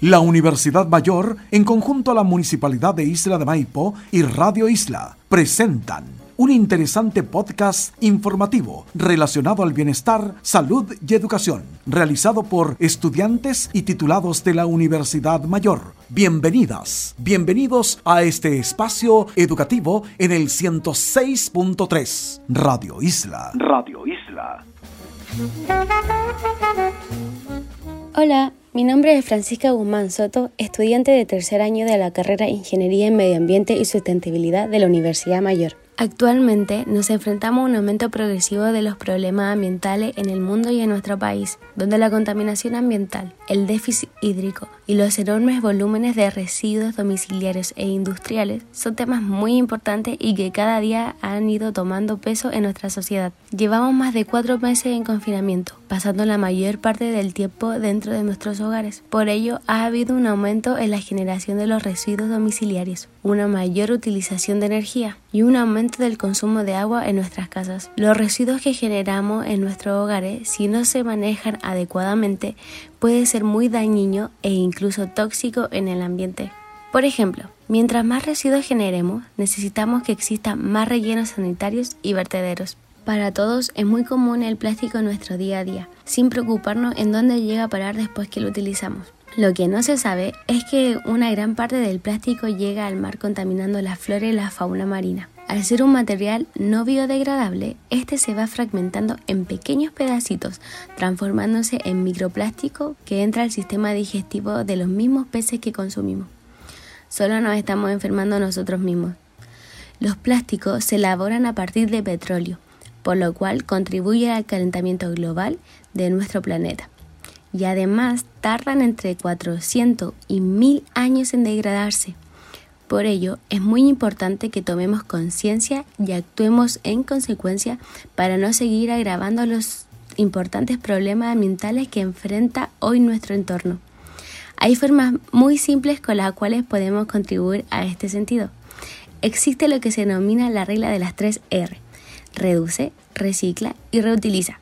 La Universidad Mayor, en conjunto a la Municipalidad de Isla de Maipo y Radio Isla, presentan un interesante podcast informativo relacionado al bienestar, salud y educación, realizado por estudiantes y titulados de la Universidad Mayor. Bienvenidas, bienvenidos a este espacio educativo en el 106.3 Radio Isla. Radio Isla. Hola, mi nombre es Francisca Guzmán Soto, estudiante de tercer año de la carrera Ingeniería en Medio Ambiente y Sustentabilidad de la Universidad Mayor. Actualmente nos enfrentamos a un aumento progresivo de los problemas ambientales en el mundo y en nuestro país, donde la contaminación ambiental, el déficit hídrico y los enormes volúmenes de residuos domiciliarios e industriales son temas muy importantes y que cada día han ido tomando peso en nuestra sociedad. Llevamos más de cuatro meses en confinamiento, pasando la mayor parte del tiempo dentro de nuestros hogares. Por ello, ha habido un aumento en la generación de los residuos domiciliarios, una mayor utilización de energía y un aumento del consumo de agua en nuestras casas. Los residuos que generamos en nuestros hogares, si no se manejan adecuadamente, puede ser muy dañino e incluso tóxico en el ambiente. Por ejemplo, mientras más residuos generemos, necesitamos que existan más rellenos sanitarios y vertederos. Para todos es muy común el plástico en nuestro día a día, sin preocuparnos en dónde llega a parar después que lo utilizamos. Lo que no se sabe es que una gran parte del plástico llega al mar contaminando la flora y la fauna marina. Al ser un material no biodegradable, este se va fragmentando en pequeños pedacitos, transformándose en microplástico que entra al sistema digestivo de los mismos peces que consumimos. Solo nos estamos enfermando nosotros mismos. Los plásticos se elaboran a partir de petróleo, por lo cual contribuye al calentamiento global de nuestro planeta y además tardan entre 400 y 1000 años en degradarse. Por ello, es muy importante que tomemos conciencia y actuemos en consecuencia para no seguir agravando los importantes problemas ambientales que enfrenta hoy nuestro entorno. Hay formas muy simples con las cuales podemos contribuir a este sentido. Existe lo que se denomina la regla de las tres R. Reduce, recicla y reutiliza.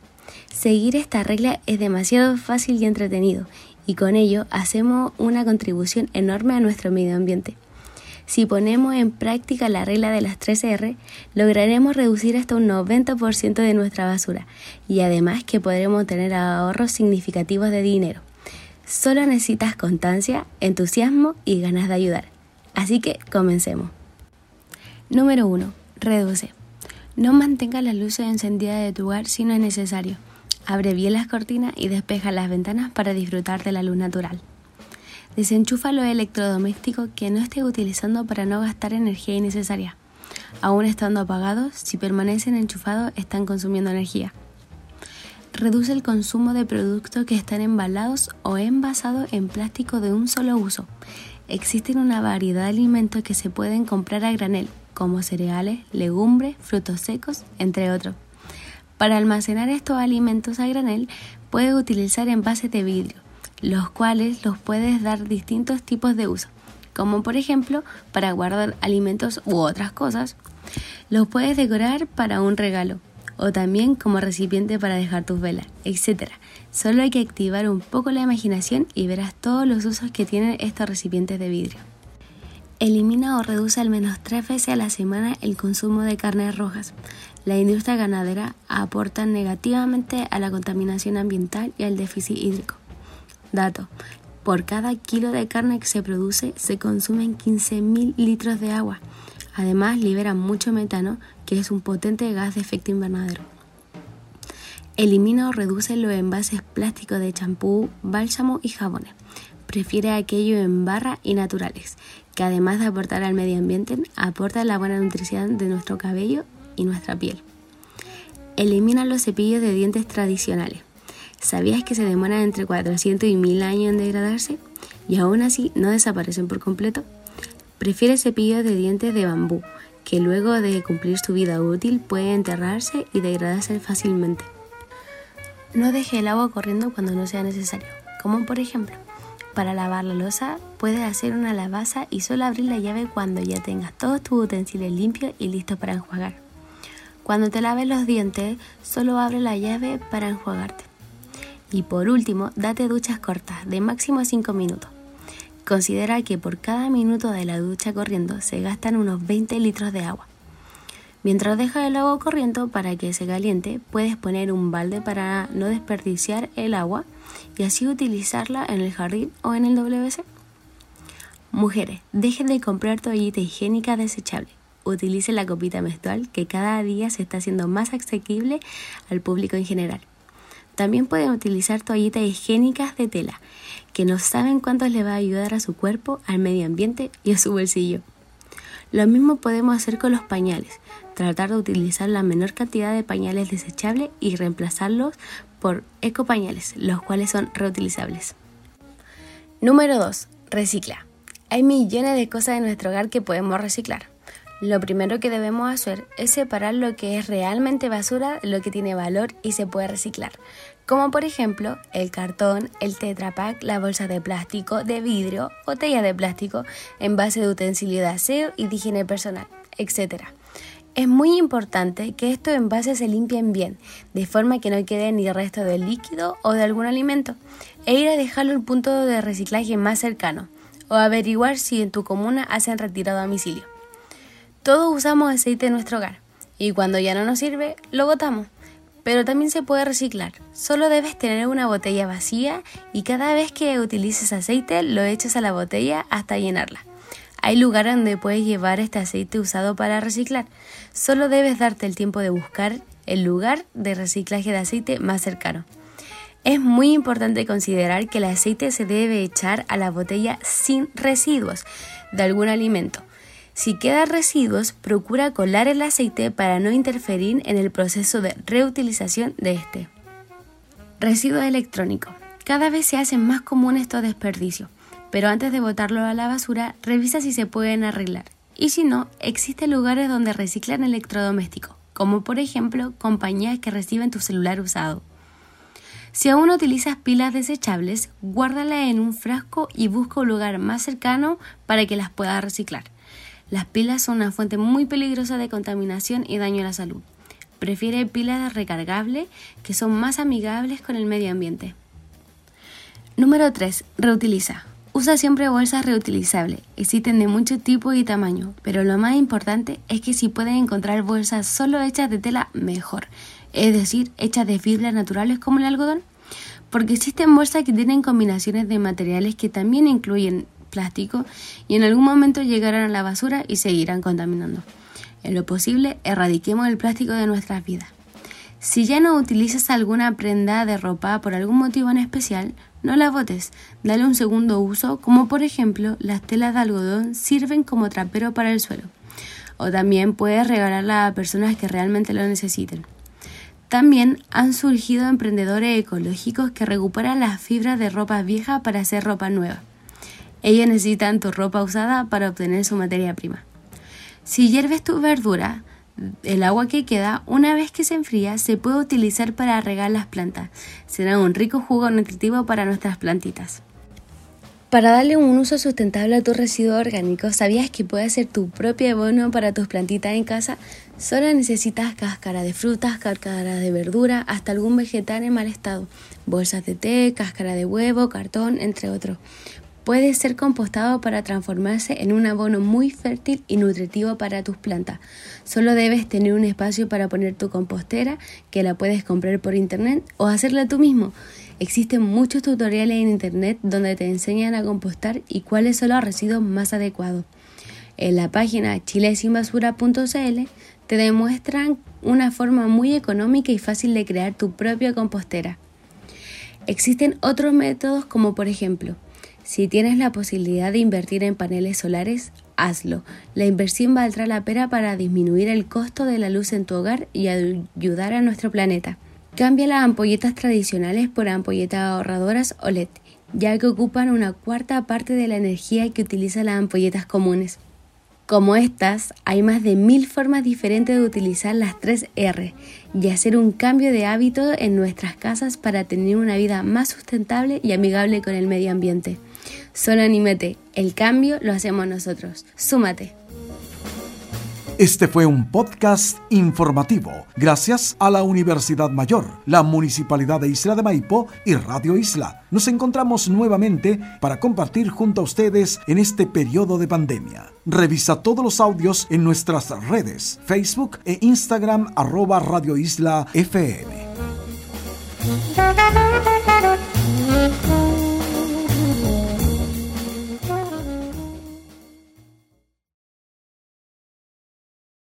Seguir esta regla es demasiado fácil y entretenido y con ello hacemos una contribución enorme a nuestro medio ambiente. Si ponemos en práctica la regla de las 3R, lograremos reducir hasta un 90% de nuestra basura y además que podremos tener ahorros significativos de dinero. Solo necesitas constancia, entusiasmo y ganas de ayudar. Así que comencemos. Número 1. Reduce. No mantenga las luces encendidas de tu hogar si no es necesario. Abre bien las cortinas y despeja las ventanas para disfrutar de la luz natural. Desenchufa los electrodomésticos que no estés utilizando para no gastar energía innecesaria. Aún estando apagados, si permanecen enchufados, están consumiendo energía. Reduce el consumo de productos que están embalados o envasados en plástico de un solo uso. Existen una variedad de alimentos que se pueden comprar a granel, como cereales, legumbres, frutos secos, entre otros. Para almacenar estos alimentos a granel, puedes utilizar envases de vidrio, los cuales los puedes dar distintos tipos de uso, como por ejemplo para guardar alimentos u otras cosas. Los puedes decorar para un regalo o también como recipiente para dejar tus velas, etc. Solo hay que activar un poco la imaginación y verás todos los usos que tienen estos recipientes de vidrio. Elimina o reduce al menos tres veces a la semana el consumo de carnes rojas. La industria ganadera aporta negativamente a la contaminación ambiental y al déficit hídrico. Dato. Por cada kilo de carne que se produce se consumen 15.000 litros de agua. Además, libera mucho metano, que es un potente gas de efecto invernadero. Elimina o reduce los envases plásticos de champú, bálsamo y jabones. Prefiere aquello en barra y naturales, que además de aportar al medio ambiente, aporta la buena nutrición de nuestro cabello y nuestra piel. Elimina los cepillos de dientes tradicionales. ¿Sabías que se demoran entre 400 y 1000 años en degradarse? Y aún así no desaparecen por completo. Prefiere cepillos de dientes de bambú, que luego de cumplir su vida útil puede enterrarse y degradarse fácilmente. No deje el agua corriendo cuando no sea necesario, como por ejemplo para lavar la losa, puedes hacer una lavaza y solo abrir la llave cuando ya tengas todos tus utensilios limpios y listos para enjuagar. Cuando te laves los dientes, solo abre la llave para enjuagarte. Y por último, date duchas cortas, de máximo 5 minutos. Considera que por cada minuto de la ducha corriendo se gastan unos 20 litros de agua. Mientras dejas el agua corriendo para que se caliente, puedes poner un balde para no desperdiciar el agua y así utilizarla en el jardín o en el WC. Mujeres, dejen de comprar toallita higiénica desechable. Utilicen la copita menstrual que cada día se está haciendo más asequible al público en general. También pueden utilizar toallitas higiénicas de tela, que no saben cuánto les va a ayudar a su cuerpo, al medio ambiente y a su bolsillo. Lo mismo podemos hacer con los pañales, tratar de utilizar la menor cantidad de pañales desechables y reemplazarlos por ecopañales, los cuales son reutilizables. Número 2. Recicla. Hay millones de cosas en nuestro hogar que podemos reciclar. Lo primero que debemos hacer es separar lo que es realmente basura lo que tiene valor y se puede reciclar, como por ejemplo el cartón, el tetrapack, la bolsa de plástico, de vidrio, botella de plástico, envase de utensilio de aseo y de higiene personal, etc. Es muy importante que estos envases se limpien bien, de forma que no quede ni resto de líquido o de algún alimento, e ir a dejarlo al punto de reciclaje más cercano, o averiguar si en tu comuna hacen retirado a domicilio. Todos usamos aceite en nuestro hogar y cuando ya no nos sirve, lo botamos. Pero también se puede reciclar. Solo debes tener una botella vacía y cada vez que utilices aceite lo echas a la botella hasta llenarla. Hay lugares donde puedes llevar este aceite usado para reciclar. Solo debes darte el tiempo de buscar el lugar de reciclaje de aceite más cercano. Es muy importante considerar que el aceite se debe echar a la botella sin residuos de algún alimento. Si queda residuos, procura colar el aceite para no interferir en el proceso de reutilización de este. Residuo electrónico. Cada vez se hacen más comunes estos desperdicios, pero antes de botarlo a la basura, revisa si se pueden arreglar. Y si no, existen lugares donde reciclan electrodomésticos, como por ejemplo compañías que reciben tu celular usado. Si aún utilizas pilas desechables, guárdalas en un frasco y busca un lugar más cercano para que las puedas reciclar. Las pilas son una fuente muy peligrosa de contaminación y daño a la salud. Prefiere pilas recargables que son más amigables con el medio ambiente. Número 3. Reutiliza. Usa siempre bolsas reutilizables. Existen de muchos tipos y tamaños, pero lo más importante es que si pueden encontrar bolsas solo hechas de tela, mejor. Es decir, hechas de fibras naturales como el algodón. Porque existen bolsas que tienen combinaciones de materiales que también incluyen plástico y en algún momento llegarán a la basura y seguirán contaminando. En lo posible, erradiquemos el plástico de nuestras vidas. Si ya no utilizas alguna prenda de ropa por algún motivo en especial, no la botes, dale un segundo uso, como por ejemplo las telas de algodón sirven como trapero para el suelo, o también puedes regalarla a personas que realmente lo necesiten. También han surgido emprendedores ecológicos que recuperan las fibras de ropa vieja para hacer ropa nueva. Ellas necesitan tu ropa usada para obtener su materia prima. Si hierves tu verdura, el agua que queda, una vez que se enfría, se puede utilizar para regar las plantas. Será un rico jugo nutritivo para nuestras plantitas. Para darle un uso sustentable a tu residuo orgánico, ¿sabías que puedes hacer tu propio abono para tus plantitas en casa? Solo necesitas cáscara de frutas, cáscara de verdura, hasta algún vegetal en mal estado, bolsas de té, cáscara de huevo, cartón, entre otros puede ser compostado para transformarse en un abono muy fértil y nutritivo para tus plantas. Solo debes tener un espacio para poner tu compostera, que la puedes comprar por internet o hacerla tú mismo. Existen muchos tutoriales en internet donde te enseñan a compostar y cuáles son los residuos más adecuados. En la página chilesinbasura.cl te demuestran una forma muy económica y fácil de crear tu propia compostera. Existen otros métodos como por ejemplo si tienes la posibilidad de invertir en paneles solares, hazlo. La inversión valdrá la pena para disminuir el costo de la luz en tu hogar y ayudar a nuestro planeta. Cambia las ampolletas tradicionales por ampolletas ahorradoras OLED, ya que ocupan una cuarta parte de la energía que utilizan las ampolletas comunes. Como estas, hay más de mil formas diferentes de utilizar las 3 R y hacer un cambio de hábito en nuestras casas para tener una vida más sustentable y amigable con el medio ambiente. Solo anímate, el cambio lo hacemos nosotros. Súmate. Este fue un podcast informativo gracias a la Universidad Mayor, la Municipalidad de Isla de Maipo y Radio Isla. Nos encontramos nuevamente para compartir junto a ustedes en este periodo de pandemia. Revisa todos los audios en nuestras redes, Facebook e Instagram arroba Radio Isla FM.